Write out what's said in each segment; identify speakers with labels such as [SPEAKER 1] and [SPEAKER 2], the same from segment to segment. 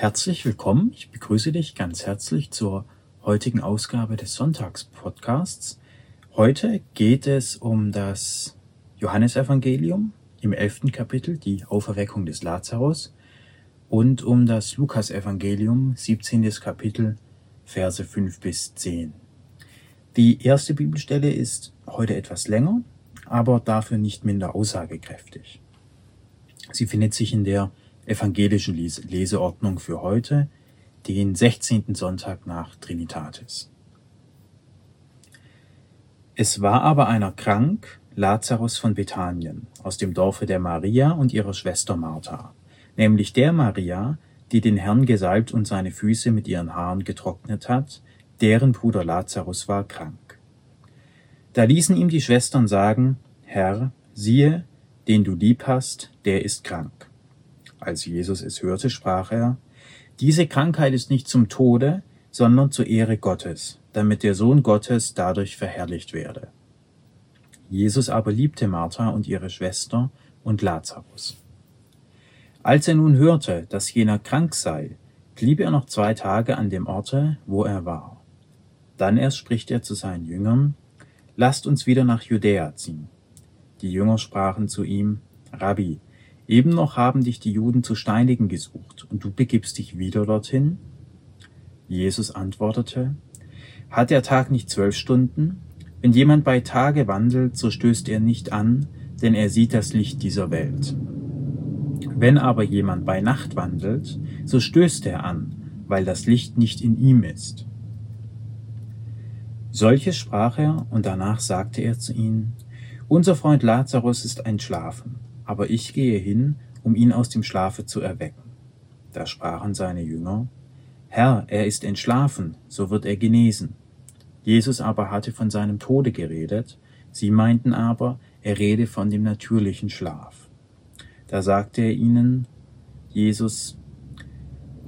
[SPEAKER 1] Herzlich willkommen. Ich begrüße dich ganz herzlich zur heutigen Ausgabe des Sonntagspodcasts. Heute geht es um das Johannesevangelium im elften Kapitel, die Auferweckung des Lazarus, und um das Lukasevangelium, 17. Kapitel, Verse 5 bis 10. Die erste Bibelstelle ist heute etwas länger, aber dafür nicht minder aussagekräftig. Sie findet sich in der evangelischen Leseordnung für heute, den 16. Sonntag nach Trinitatis. Es war aber einer krank, Lazarus von Bethanien, aus dem Dorfe der Maria und ihrer Schwester Martha, nämlich der Maria, die den Herrn gesalbt und seine Füße mit ihren Haaren getrocknet hat, deren Bruder Lazarus war krank. Da ließen ihm die Schwestern sagen, Herr, siehe, den du lieb hast, der ist krank. Als Jesus es hörte, sprach er, Diese Krankheit ist nicht zum Tode, sondern zur Ehre Gottes, damit der Sohn Gottes dadurch verherrlicht werde. Jesus aber liebte Martha und ihre Schwester und Lazarus. Als er nun hörte, dass jener krank sei, blieb er noch zwei Tage an dem Orte, wo er war. Dann erst spricht er zu seinen Jüngern, Lasst uns wieder nach Judäa ziehen. Die Jünger sprachen zu ihm, Rabbi, Eben noch haben dich die Juden zu steinigen gesucht, und du begibst dich wieder dorthin? Jesus antwortete, Hat der Tag nicht zwölf Stunden? Wenn jemand bei Tage wandelt, so stößt er nicht an, denn er sieht das Licht dieser Welt. Wenn aber jemand bei Nacht wandelt, so stößt er an, weil das Licht nicht in ihm ist. Solches sprach er, und danach sagte er zu ihnen, Unser Freund Lazarus ist entschlafen aber ich gehe hin, um ihn aus dem Schlafe zu erwecken. Da sprachen seine Jünger, Herr, er ist entschlafen, so wird er genesen. Jesus aber hatte von seinem Tode geredet, sie meinten aber, er rede von dem natürlichen Schlaf. Da sagte er ihnen, Jesus,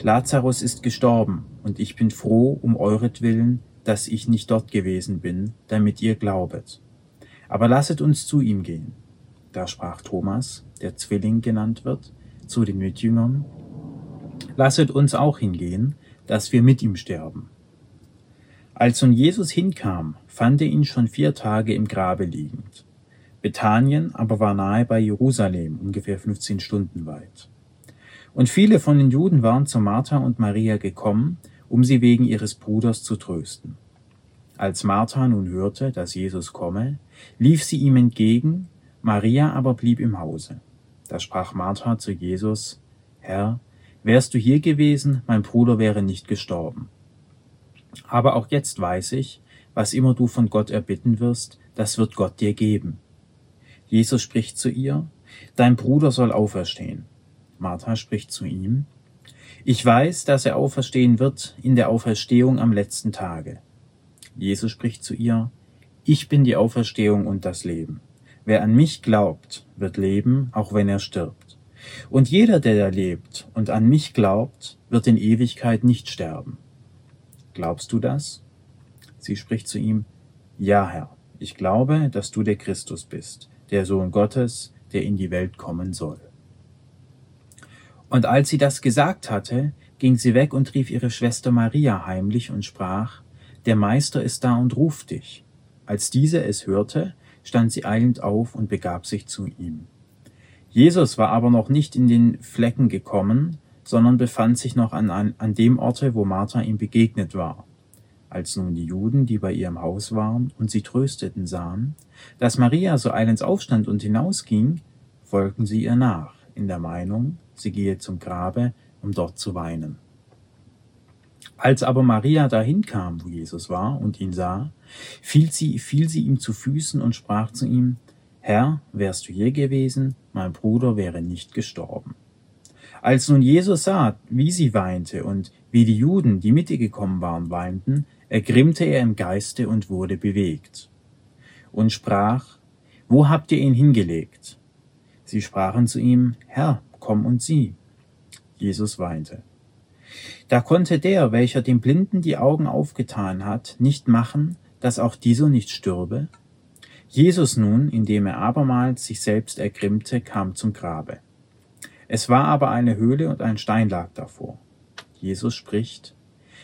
[SPEAKER 1] Lazarus ist gestorben, und ich bin froh um euretwillen, dass ich nicht dort gewesen bin, damit ihr glaubet. Aber lasset uns zu ihm gehen. Da sprach Thomas, der Zwilling genannt wird, zu den Mitjüngern, Lasset uns auch hingehen, dass wir mit ihm sterben. Als nun Jesus hinkam, fand er ihn schon vier Tage im Grabe liegend. Bethanien aber war nahe bei Jerusalem, ungefähr 15 Stunden weit. Und viele von den Juden waren zu Martha und Maria gekommen, um sie wegen ihres Bruders zu trösten. Als Martha nun hörte, dass Jesus komme, lief sie ihm entgegen, Maria aber blieb im Hause. Da sprach Martha zu Jesus, Herr, wärst du hier gewesen, mein Bruder wäre nicht gestorben. Aber auch jetzt weiß ich, was immer du von Gott erbitten wirst, das wird Gott dir geben. Jesus spricht zu ihr, Dein Bruder soll auferstehen. Martha spricht zu ihm, Ich weiß, dass er auferstehen wird in der Auferstehung am letzten Tage. Jesus spricht zu ihr, Ich bin die Auferstehung und das Leben. Wer an mich glaubt, wird leben, auch wenn er stirbt. Und jeder, der lebt und an mich glaubt, wird in Ewigkeit nicht sterben. Glaubst du das? Sie spricht zu ihm, Ja, Herr, ich glaube, dass du der Christus bist, der Sohn Gottes, der in die Welt kommen soll. Und als sie das gesagt hatte, ging sie weg und rief ihre Schwester Maria heimlich und sprach, Der Meister ist da und ruft dich. Als diese es hörte, stand sie eilend auf und begab sich zu ihm. Jesus war aber noch nicht in den Flecken gekommen, sondern befand sich noch an, an, an dem Orte, wo Martha ihm begegnet war. Als nun die Juden, die bei ihrem Haus waren und sie trösteten, sahen, dass Maria so eilends aufstand und hinausging, folgten sie ihr nach, in der Meinung, sie gehe zum Grabe, um dort zu weinen. Als aber Maria dahin kam, wo Jesus war, und ihn sah, fiel sie, fiel sie ihm zu Füßen und sprach zu ihm, Herr, wärst du hier gewesen, mein Bruder wäre nicht gestorben. Als nun Jesus sah, wie sie weinte und wie die Juden, die mit ihr gekommen waren, weinten, ergrimmte er im Geiste und wurde bewegt. Und sprach, Wo habt ihr ihn hingelegt? Sie sprachen zu ihm, Herr, komm und sieh. Jesus weinte. Da konnte der, welcher dem Blinden die Augen aufgetan hat, nicht machen, dass auch dieser nicht stürbe? Jesus nun, indem er abermals sich selbst ergrimmte, kam zum Grabe. Es war aber eine Höhle und ein Stein lag davor. Jesus spricht,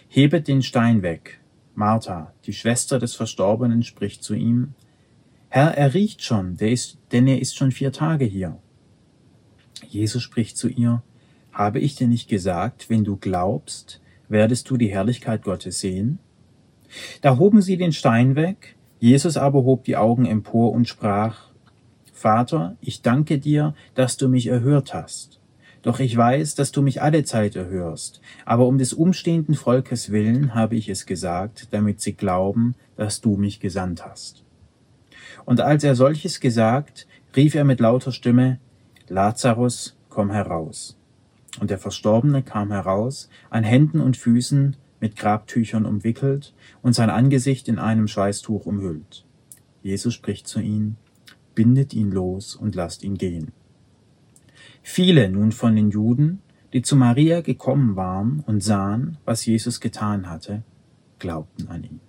[SPEAKER 1] Hebet den Stein weg. Martha, die Schwester des Verstorbenen, spricht zu ihm, Herr, er riecht schon, ist, denn er ist schon vier Tage hier. Jesus spricht zu ihr, Habe ich dir nicht gesagt, wenn du glaubst, werdest du die Herrlichkeit Gottes sehen? Da hoben sie den Stein weg, Jesus aber hob die Augen empor und sprach, Vater, ich danke dir, dass du mich erhört hast. Doch ich weiß, dass du mich alle Zeit erhörst, aber um des umstehenden Volkes willen habe ich es gesagt, damit sie glauben, dass du mich gesandt hast. Und als er solches gesagt, rief er mit lauter Stimme, Lazarus, komm heraus. Und der Verstorbene kam heraus, an Händen und Füßen mit Grabtüchern umwickelt und sein Angesicht in einem Schweißtuch umhüllt. Jesus spricht zu ihm, bindet ihn los und lasst ihn gehen. Viele nun von den Juden, die zu Maria gekommen waren und sahen, was Jesus getan hatte, glaubten an ihn.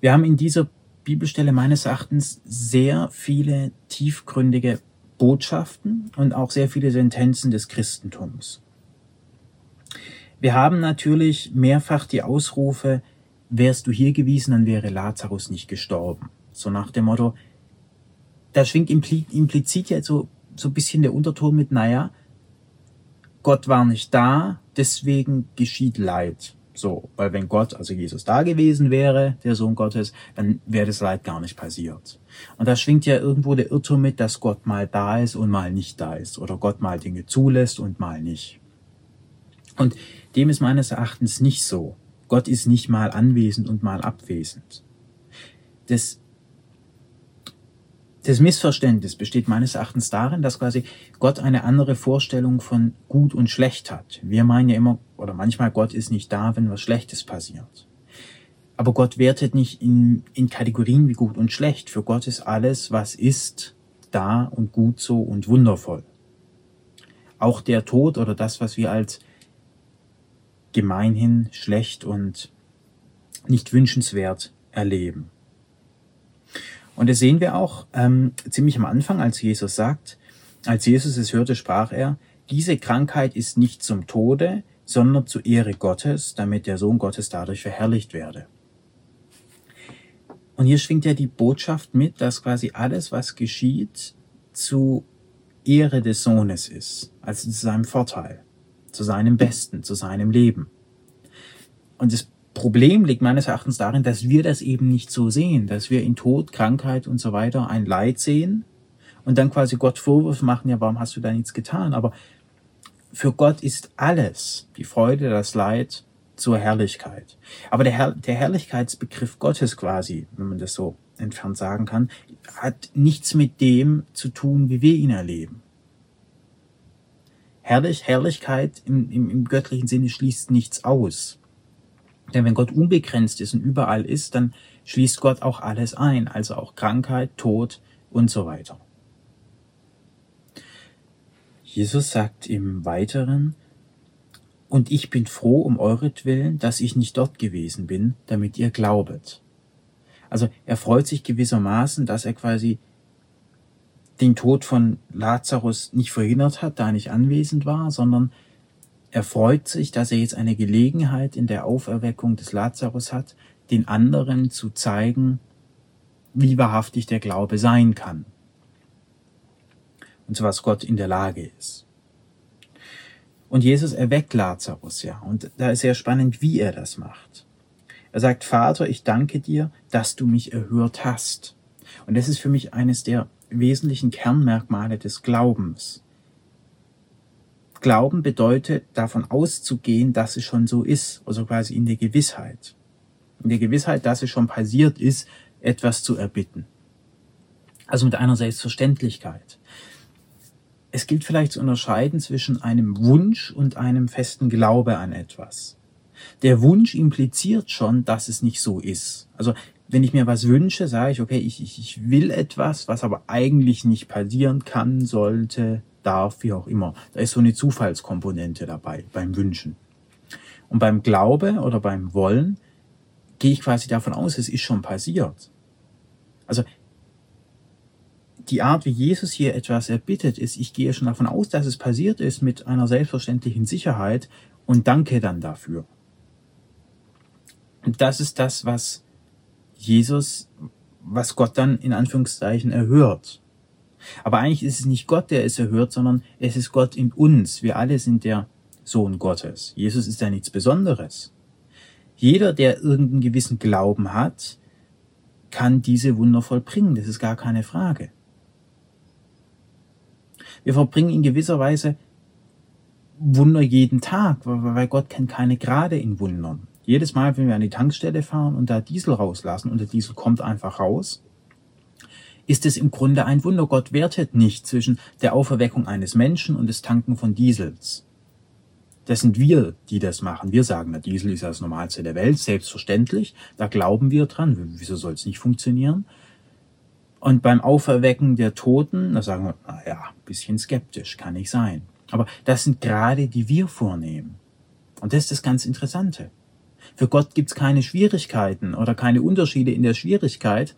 [SPEAKER 1] Wir haben in dieser Bibelstelle meines Erachtens sehr viele tiefgründige Botschaften und auch sehr viele Sentenzen des Christentums. Wir haben natürlich mehrfach die Ausrufe, wärst du hier gewesen, dann wäre Lazarus nicht gestorben. So nach dem Motto, da schwingt implizit ja so, so ein bisschen der Unterton mit, naja, Gott war nicht da, deswegen geschieht Leid. So, weil wenn Gott, also Jesus da gewesen wäre, der Sohn Gottes, dann wäre das Leid gar nicht passiert. Und da schwingt ja irgendwo der Irrtum mit, dass Gott mal da ist und mal nicht da ist. Oder Gott mal Dinge zulässt und mal nicht. Und dem ist meines Erachtens nicht so. Gott ist nicht mal anwesend und mal abwesend. Das, das Missverständnis besteht meines Erachtens darin, dass quasi Gott eine andere Vorstellung von gut und schlecht hat. Wir meinen ja immer, oder manchmal, Gott ist nicht da, wenn was Schlechtes passiert. Aber Gott wertet nicht in, in Kategorien wie gut und schlecht. Für Gott ist alles, was ist, da und gut so und wundervoll. Auch der Tod oder das, was wir als gemeinhin schlecht und nicht wünschenswert erleben. Und das sehen wir auch ähm, ziemlich am Anfang, als Jesus sagt, als Jesus es hörte, sprach er, diese Krankheit ist nicht zum Tode, sondern zur Ehre Gottes, damit der Sohn Gottes dadurch verherrlicht werde. Und hier schwingt ja die Botschaft mit, dass quasi alles, was geschieht, zu Ehre des Sohnes ist, also zu seinem Vorteil zu seinem Besten, zu seinem Leben. Und das Problem liegt meines Erachtens darin, dass wir das eben nicht so sehen, dass wir in Tod, Krankheit und so weiter ein Leid sehen und dann quasi Gott Vorwurf machen, ja, warum hast du da nichts getan? Aber für Gott ist alles, die Freude, das Leid, zur Herrlichkeit. Aber der, Herr, der Herrlichkeitsbegriff Gottes quasi, wenn man das so entfernt sagen kann, hat nichts mit dem zu tun, wie wir ihn erleben. Herrlich, Herrlichkeit im, im, im göttlichen Sinne schließt nichts aus. Denn wenn Gott unbegrenzt ist und überall ist, dann schließt Gott auch alles ein, also auch Krankheit, Tod und so weiter. Jesus sagt im Weiteren, und ich bin froh um euretwillen, dass ich nicht dort gewesen bin, damit ihr glaubet. Also er freut sich gewissermaßen, dass er quasi den Tod von Lazarus nicht verhindert hat, da er nicht anwesend war, sondern er freut sich, dass er jetzt eine Gelegenheit in der Auferweckung des Lazarus hat, den anderen zu zeigen, wie wahrhaftig der Glaube sein kann. Und so was Gott in der Lage ist. Und Jesus erweckt Lazarus ja. Und da ist sehr spannend, wie er das macht. Er sagt, Vater, ich danke dir, dass du mich erhört hast. Und das ist für mich eines der wesentlichen Kernmerkmale des Glaubens. Glauben bedeutet, davon auszugehen, dass es schon so ist, also quasi in der Gewissheit. In der Gewissheit, dass es schon passiert ist, etwas zu erbitten. Also mit einer Selbstverständlichkeit. Es gilt vielleicht zu unterscheiden zwischen einem Wunsch und einem festen Glaube an etwas. Der Wunsch impliziert schon, dass es nicht so ist. Also wenn ich mir was wünsche, sage ich, okay, ich, ich, ich will etwas, was aber eigentlich nicht passieren kann, sollte, darf, wie auch immer. Da ist so eine Zufallskomponente dabei beim Wünschen. Und beim Glaube oder beim Wollen gehe ich quasi davon aus, es ist schon passiert. Also die Art, wie Jesus hier etwas erbittet, ist, ich gehe schon davon aus, dass es passiert ist mit einer selbstverständlichen Sicherheit und danke dann dafür. Und das ist das, was Jesus, was Gott dann in Anführungszeichen erhört. Aber eigentlich ist es nicht Gott, der es erhört, sondern es ist Gott in uns. Wir alle sind der Sohn Gottes. Jesus ist ja nichts Besonderes. Jeder, der irgendeinen gewissen Glauben hat, kann diese Wunder vollbringen. Das ist gar keine Frage. Wir verbringen in gewisser Weise Wunder jeden Tag, weil Gott kennt keine Gerade in Wundern. Jedes Mal, wenn wir an die Tankstelle fahren und da Diesel rauslassen und der Diesel kommt einfach raus, ist es im Grunde ein Wunder. Gott wertet nicht zwischen der Auferweckung eines Menschen und des Tanken von Diesels. Das sind wir, die das machen. Wir sagen, der Diesel ist das Normalste der Welt, selbstverständlich. Da glauben wir dran. Wieso soll es nicht funktionieren? Und beim Auferwecken der Toten, da sagen wir, naja, bisschen skeptisch, kann nicht sein. Aber das sind gerade die wir vornehmen. Und das ist das ganz Interessante. Für Gott gibt's keine Schwierigkeiten oder keine Unterschiede in der Schwierigkeit,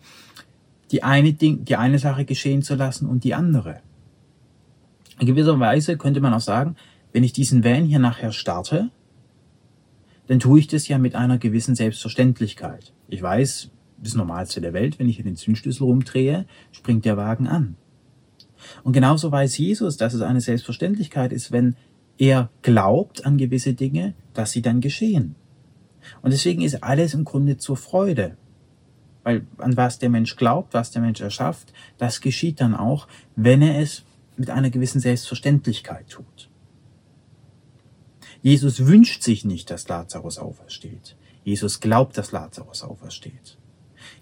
[SPEAKER 1] die eine, Ding, die eine Sache geschehen zu lassen und die andere. In gewisser Weise könnte man auch sagen, wenn ich diesen Van hier nachher starte, dann tue ich das ja mit einer gewissen Selbstverständlichkeit. Ich weiß, das Normalste der Welt, wenn ich hier den Zündschlüssel rumdrehe, springt der Wagen an. Und genauso weiß Jesus, dass es eine Selbstverständlichkeit ist, wenn er glaubt an gewisse Dinge, dass sie dann geschehen. Und deswegen ist alles im Grunde zur Freude. Weil an was der Mensch glaubt, was der Mensch erschafft, das geschieht dann auch, wenn er es mit einer gewissen Selbstverständlichkeit tut. Jesus wünscht sich nicht, dass Lazarus aufersteht. Jesus glaubt, dass Lazarus aufersteht.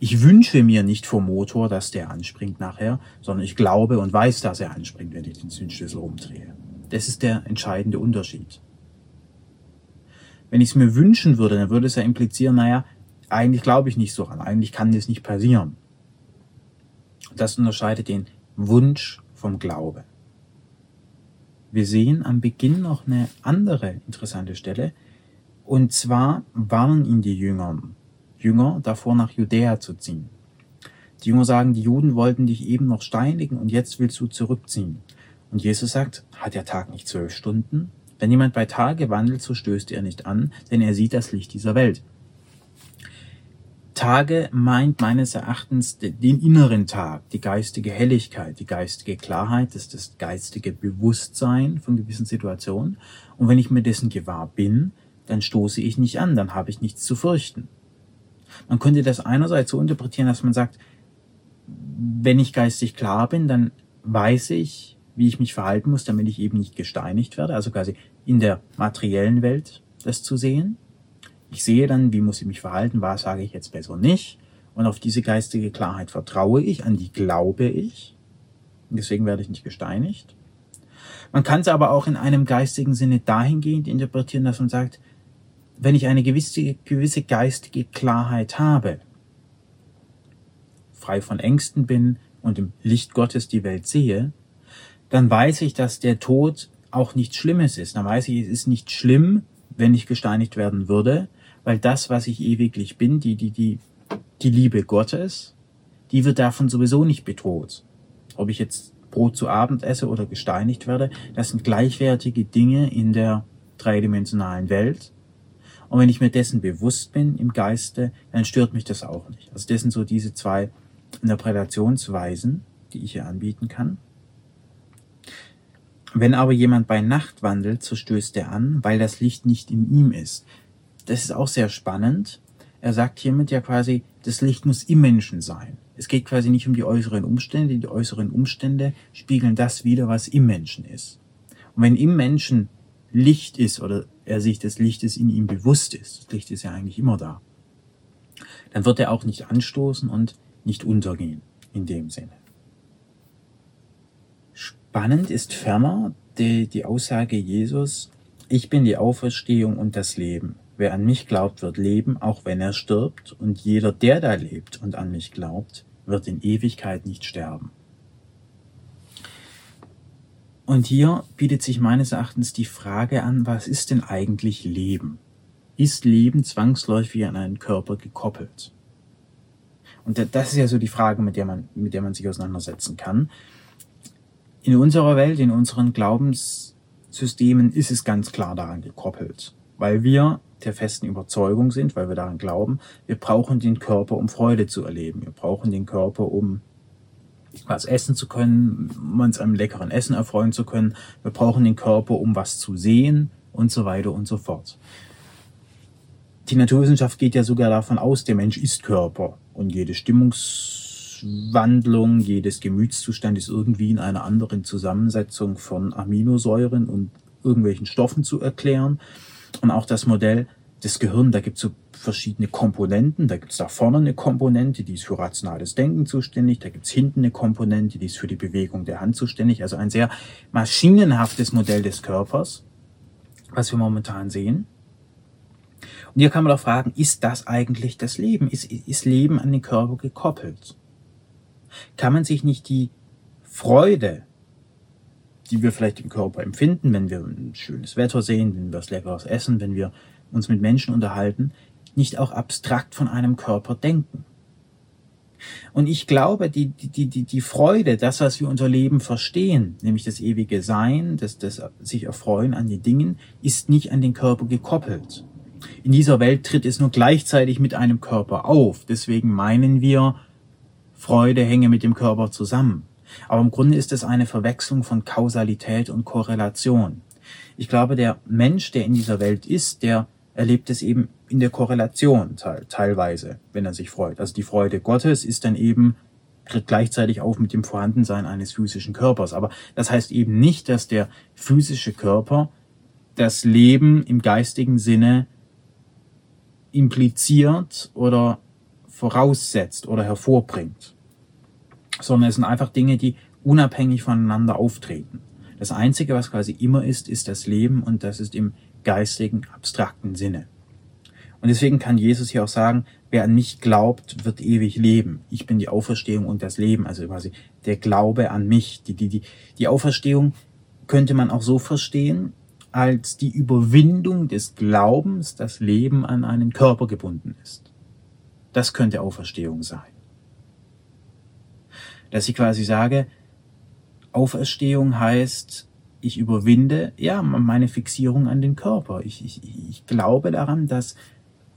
[SPEAKER 1] Ich wünsche mir nicht vom Motor, dass der anspringt nachher, sondern ich glaube und weiß, dass er anspringt, wenn ich den Zündschlüssel umdrehe. Das ist der entscheidende Unterschied. Wenn ich es mir wünschen würde, dann würde es ja implizieren, naja, eigentlich glaube ich nicht so an, eigentlich kann das nicht passieren. Das unterscheidet den Wunsch vom Glaube. Wir sehen am Beginn noch eine andere interessante Stelle. Und zwar warnen ihn die Jünger, Jünger davor nach Judäa zu ziehen. Die Jünger sagen, die Juden wollten dich eben noch steinigen und jetzt willst du zurückziehen. Und Jesus sagt, hat der Tag nicht zwölf Stunden? Wenn jemand bei Tage wandelt, so stößt er nicht an, denn er sieht das Licht dieser Welt. Tage meint meines Erachtens den inneren Tag, die geistige Helligkeit, die geistige Klarheit, das, das geistige Bewusstsein von gewissen Situationen. Und wenn ich mir dessen gewahr bin, dann stoße ich nicht an, dann habe ich nichts zu fürchten. Man könnte das einerseits so interpretieren, dass man sagt, wenn ich geistig klar bin, dann weiß ich, wie ich mich verhalten muss, damit ich eben nicht gesteinigt werde, also quasi in der materiellen Welt das zu sehen. Ich sehe dann, wie muss ich mich verhalten, was sage ich jetzt besser nicht. Und auf diese geistige Klarheit vertraue ich, an die glaube ich. Und deswegen werde ich nicht gesteinigt. Man kann es aber auch in einem geistigen Sinne dahingehend interpretieren, dass man sagt, wenn ich eine gewisse, gewisse geistige Klarheit habe, frei von Ängsten bin und im Licht Gottes die Welt sehe, dann weiß ich, dass der Tod auch nichts Schlimmes ist. Dann weiß ich, es ist nicht schlimm, wenn ich gesteinigt werden würde, weil das, was ich ewiglich bin, die, die, die, die Liebe Gottes, die wird davon sowieso nicht bedroht. Ob ich jetzt Brot zu Abend esse oder gesteinigt werde, das sind gleichwertige Dinge in der dreidimensionalen Welt. Und wenn ich mir dessen bewusst bin im Geiste, dann stört mich das auch nicht. Also das sind so diese zwei Interpretationsweisen, die ich hier anbieten kann. Wenn aber jemand bei Nacht wandelt, so stößt er an, weil das Licht nicht in ihm ist das ist auch sehr spannend. Er sagt hiermit ja quasi, das Licht muss im Menschen sein. Es geht quasi nicht um die äußeren Umstände. Die äußeren Umstände spiegeln das wieder, was im Menschen ist. Und wenn im Menschen Licht ist oder er sich des Lichtes in ihm bewusst ist, das Licht ist ja eigentlich immer da, dann wird er auch nicht anstoßen und nicht untergehen in dem Sinne. Spannend ist ferner die, die Aussage Jesus, ich bin die Auferstehung und das Leben. Wer an mich glaubt, wird leben, auch wenn er stirbt, und jeder, der da lebt und an mich glaubt, wird in Ewigkeit nicht sterben. Und hier bietet sich meines Erachtens die Frage an, was ist denn eigentlich Leben? Ist Leben zwangsläufig an einen Körper gekoppelt? Und das ist ja so die Frage, mit der man, mit der man sich auseinandersetzen kann. In unserer Welt, in unseren Glaubenssystemen ist es ganz klar daran gekoppelt, weil wir der festen Überzeugung sind, weil wir daran glauben, wir brauchen den Körper, um Freude zu erleben. Wir brauchen den Körper, um was essen zu können, uns einem leckeren Essen erfreuen zu können. Wir brauchen den Körper, um was zu sehen und so weiter und so fort. Die Naturwissenschaft geht ja sogar davon aus, der Mensch ist Körper und jede Stimmungswandlung, jedes Gemütszustand ist irgendwie in einer anderen Zusammensetzung von Aminosäuren und irgendwelchen Stoffen zu erklären. Und auch das Modell des Gehirns, da gibt es so verschiedene Komponenten. Da gibt es da vorne eine Komponente, die ist für rationales Denken zuständig. Da gibt es hinten eine Komponente, die ist für die Bewegung der Hand zuständig. Also ein sehr maschinenhaftes Modell des Körpers, was wir momentan sehen. Und hier kann man doch fragen, ist das eigentlich das Leben? Ist, ist Leben an den Körper gekoppelt? Kann man sich nicht die Freude die wir vielleicht im Körper empfinden, wenn wir ein schönes Wetter sehen, wenn wir was Leckeres essen, wenn wir uns mit Menschen unterhalten, nicht auch abstrakt von einem Körper denken. Und ich glaube, die, die, die, die Freude, das, was wir unser Leben verstehen, nämlich das ewige Sein, das, das sich erfreuen an den Dingen, ist nicht an den Körper gekoppelt. In dieser Welt tritt es nur gleichzeitig mit einem Körper auf. Deswegen meinen wir, Freude hänge mit dem Körper zusammen. Aber im Grunde ist es eine Verwechslung von Kausalität und Korrelation. Ich glaube, der Mensch, der in dieser Welt ist, der erlebt es eben in der Korrelation teilweise, wenn er sich freut. Also die Freude Gottes ist dann eben gleichzeitig auf mit dem Vorhandensein eines physischen Körpers. Aber das heißt eben nicht, dass der physische Körper das Leben im geistigen Sinne impliziert oder voraussetzt oder hervorbringt sondern es sind einfach Dinge, die unabhängig voneinander auftreten. Das Einzige, was quasi immer ist, ist das Leben und das ist im geistigen, abstrakten Sinne. Und deswegen kann Jesus hier auch sagen, wer an mich glaubt, wird ewig leben. Ich bin die Auferstehung und das Leben, also quasi der Glaube an mich. Die, die, die, die Auferstehung könnte man auch so verstehen, als die Überwindung des Glaubens, dass Leben an einen Körper gebunden ist. Das könnte Auferstehung sein dass ich quasi sage, Auferstehung heißt, ich überwinde ja meine Fixierung an den Körper. Ich, ich, ich glaube daran, dass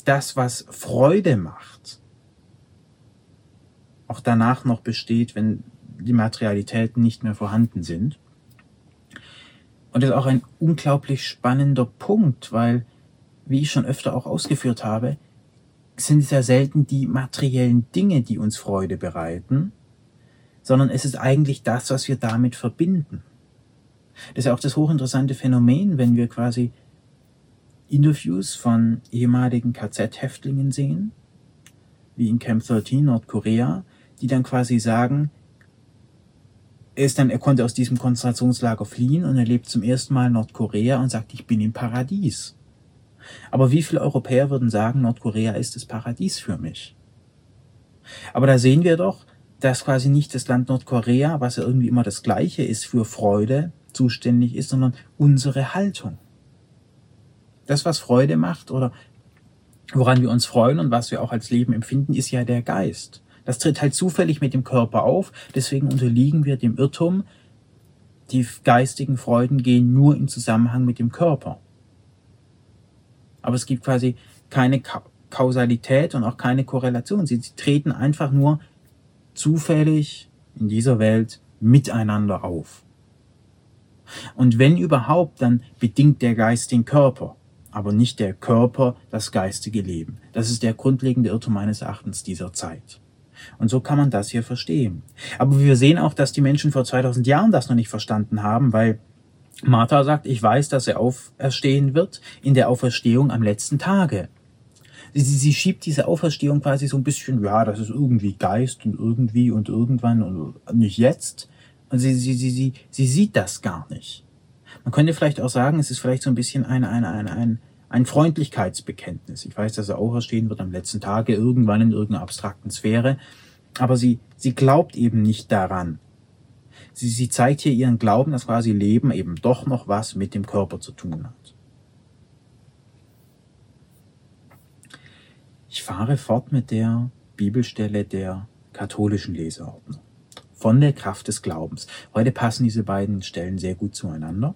[SPEAKER 1] das, was Freude macht, auch danach noch besteht, wenn die Materialitäten nicht mehr vorhanden sind. Und das ist auch ein unglaublich spannender Punkt, weil, wie ich schon öfter auch ausgeführt habe, sind es ja selten die materiellen Dinge, die uns Freude bereiten, sondern es ist eigentlich das, was wir damit verbinden. Das ist ja auch das hochinteressante Phänomen, wenn wir quasi Interviews von ehemaligen KZ-Häftlingen sehen, wie in Camp 13 Nordkorea, die dann quasi sagen, er ist dann, er konnte aus diesem Konzentrationslager fliehen und er lebt zum ersten Mal in Nordkorea und sagt, ich bin im Paradies. Aber wie viele Europäer würden sagen, Nordkorea ist das Paradies für mich? Aber da sehen wir doch, dass quasi nicht das Land Nordkorea, was ja irgendwie immer das Gleiche ist für Freude, zuständig ist, sondern unsere Haltung. Das, was Freude macht oder woran wir uns freuen und was wir auch als Leben empfinden, ist ja der Geist. Das tritt halt zufällig mit dem Körper auf, deswegen unterliegen wir dem Irrtum, die geistigen Freuden gehen nur im Zusammenhang mit dem Körper. Aber es gibt quasi keine Kausalität und auch keine Korrelation. Sie treten einfach nur zufällig in dieser Welt miteinander auf. Und wenn überhaupt, dann bedingt der Geist den Körper, aber nicht der Körper das geistige Leben. Das ist der grundlegende Irrtum meines Erachtens dieser Zeit. Und so kann man das hier verstehen. Aber wir sehen auch, dass die Menschen vor 2000 Jahren das noch nicht verstanden haben, weil Martha sagt, ich weiß, dass er auferstehen wird in der Auferstehung am letzten Tage sie, sie schiebt diese Auferstehung quasi so ein bisschen, ja, das ist irgendwie Geist und irgendwie und irgendwann und nicht jetzt. Und sie, sie, sie, sie, sie sieht das gar nicht. Man könnte vielleicht auch sagen, es ist vielleicht so ein bisschen ein, ein, ein, ein, ein Freundlichkeitsbekenntnis. Ich weiß, dass er auferstehen wird am letzten Tage, irgendwann in irgendeiner abstrakten Sphäre. Aber sie, sie glaubt eben nicht daran. Sie, sie zeigt hier ihren Glauben, dass quasi Leben eben doch noch was mit dem Körper zu tun hat. Ich fahre fort mit der Bibelstelle der katholischen Leseordnung. Von der Kraft des Glaubens. Heute passen diese beiden Stellen sehr gut zueinander.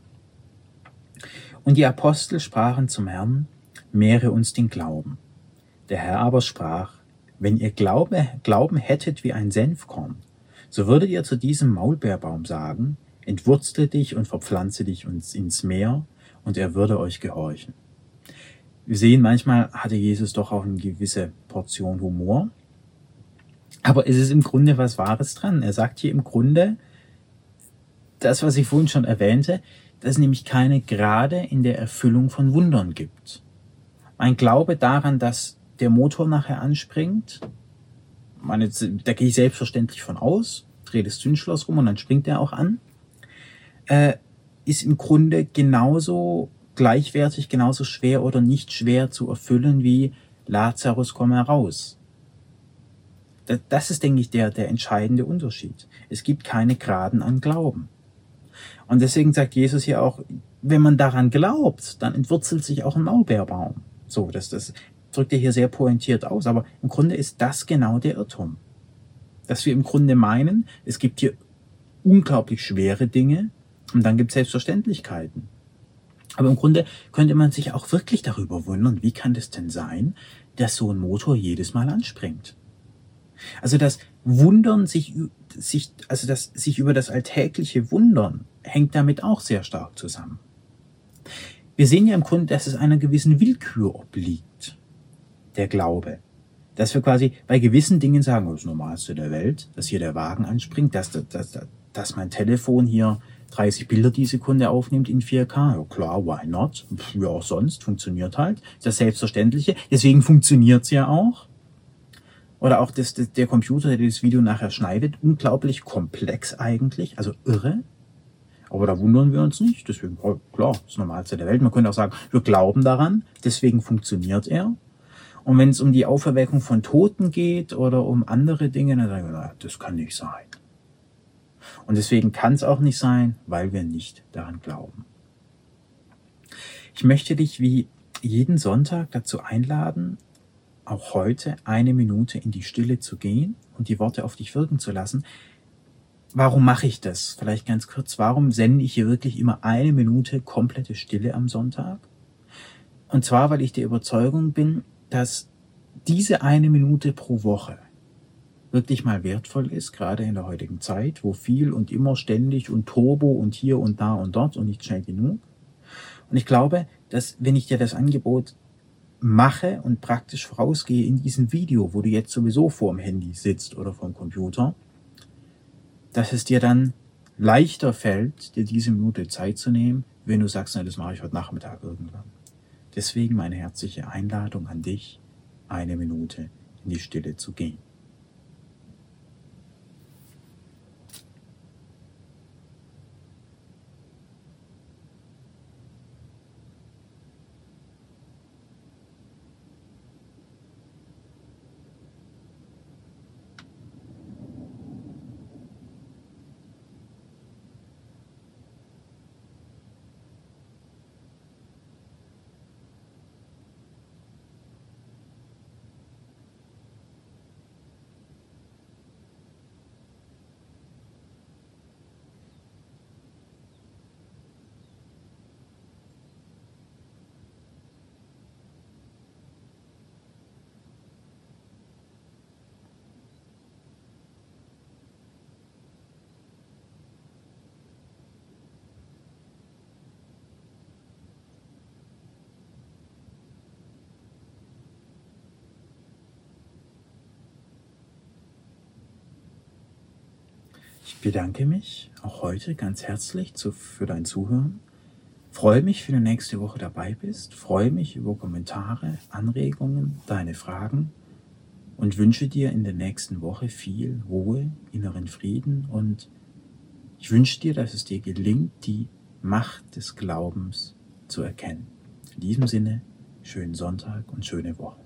[SPEAKER 1] Und die Apostel sprachen zum Herrn, mehre uns den Glauben. Der Herr aber sprach, wenn ihr Glaube, Glauben hättet wie ein Senfkorn, so würdet ihr zu diesem Maulbeerbaum sagen, entwurzle dich und verpflanze dich ins Meer, und er würde euch gehorchen. Wir sehen, manchmal hatte Jesus doch auch eine gewisse Portion Humor, aber es ist im Grunde was Wahres dran. Er sagt hier im Grunde das, was ich vorhin schon erwähnte, dass es nämlich keine Gerade in der Erfüllung von Wundern gibt. Mein Glaube daran, dass der Motor nachher anspringt, meine, da gehe ich selbstverständlich von aus, drehe das Zündschloss rum und dann springt er auch an, äh, ist im Grunde genauso gleichwertig, genauso schwer oder nicht schwer zu erfüllen wie Lazarus komme heraus. Das ist, denke ich, der, der entscheidende Unterschied. Es gibt keine Graden an Glauben. Und deswegen sagt Jesus hier auch, wenn man daran glaubt, dann entwurzelt sich auch ein Maulbeerbaum. So, das, das drückt er hier sehr pointiert aus. Aber im Grunde ist das genau der Irrtum. Dass wir im Grunde meinen, es gibt hier unglaublich schwere Dinge und dann gibt es Selbstverständlichkeiten. Aber im Grunde könnte man sich auch wirklich darüber wundern, wie kann das denn sein, dass so ein Motor jedes Mal anspringt? Also das Wundern sich, sich, also das sich über das alltägliche Wundern hängt damit auch sehr stark zusammen. Wir sehen ja im Grunde, dass es einer gewissen Willkür obliegt, der Glaube. Dass wir quasi bei gewissen Dingen sagen, das Normalste der Welt, dass hier der Wagen anspringt, dass, dass, dass, mein Telefon hier 30 Bilder die Sekunde aufnimmt in 4K. Ja klar, why not? Ja, auch sonst, funktioniert halt. das Selbstverständliche. Deswegen funktioniert's ja auch. Oder auch das, das, der Computer, der dieses Video nachher schneidet, unglaublich komplex eigentlich, also irre. Aber da wundern wir uns nicht. Deswegen, oh, klar, das Normalste der Welt. Man könnte auch sagen, wir glauben daran, deswegen funktioniert er. Und wenn es um die Auferweckung von Toten geht oder um andere Dinge, dann sagen wir, das kann nicht sein. Und deswegen kann es auch nicht sein, weil wir nicht daran glauben. Ich möchte dich wie jeden Sonntag dazu einladen, auch heute eine Minute in die Stille zu gehen und die Worte auf dich wirken zu lassen. Warum mache ich das? Vielleicht ganz kurz. Warum sende ich hier wirklich immer eine Minute komplette Stille am Sonntag? Und zwar, weil ich der Überzeugung bin, dass diese eine Minute pro Woche wirklich mal wertvoll ist, gerade in der heutigen Zeit, wo viel und immer ständig und Turbo und hier und da und dort und nicht schnell genug. Und ich glaube, dass wenn ich dir das Angebot mache und praktisch vorausgehe in diesem Video, wo du jetzt sowieso vor dem Handy sitzt oder vor dem Computer, dass es dir dann leichter fällt, dir diese Minute Zeit zu nehmen, wenn du sagst, na, das mache ich heute Nachmittag irgendwann. Deswegen meine herzliche Einladung an dich, eine Minute in die Stille zu gehen. Ich bedanke mich auch heute ganz herzlich zu, für dein Zuhören. Freue mich, wenn du nächste Woche dabei bist. Freue mich über Kommentare, Anregungen, deine Fragen und wünsche dir in der nächsten Woche viel Ruhe, inneren Frieden und ich wünsche dir, dass es dir gelingt, die Macht des Glaubens zu erkennen. In diesem Sinne, schönen Sonntag und schöne Woche.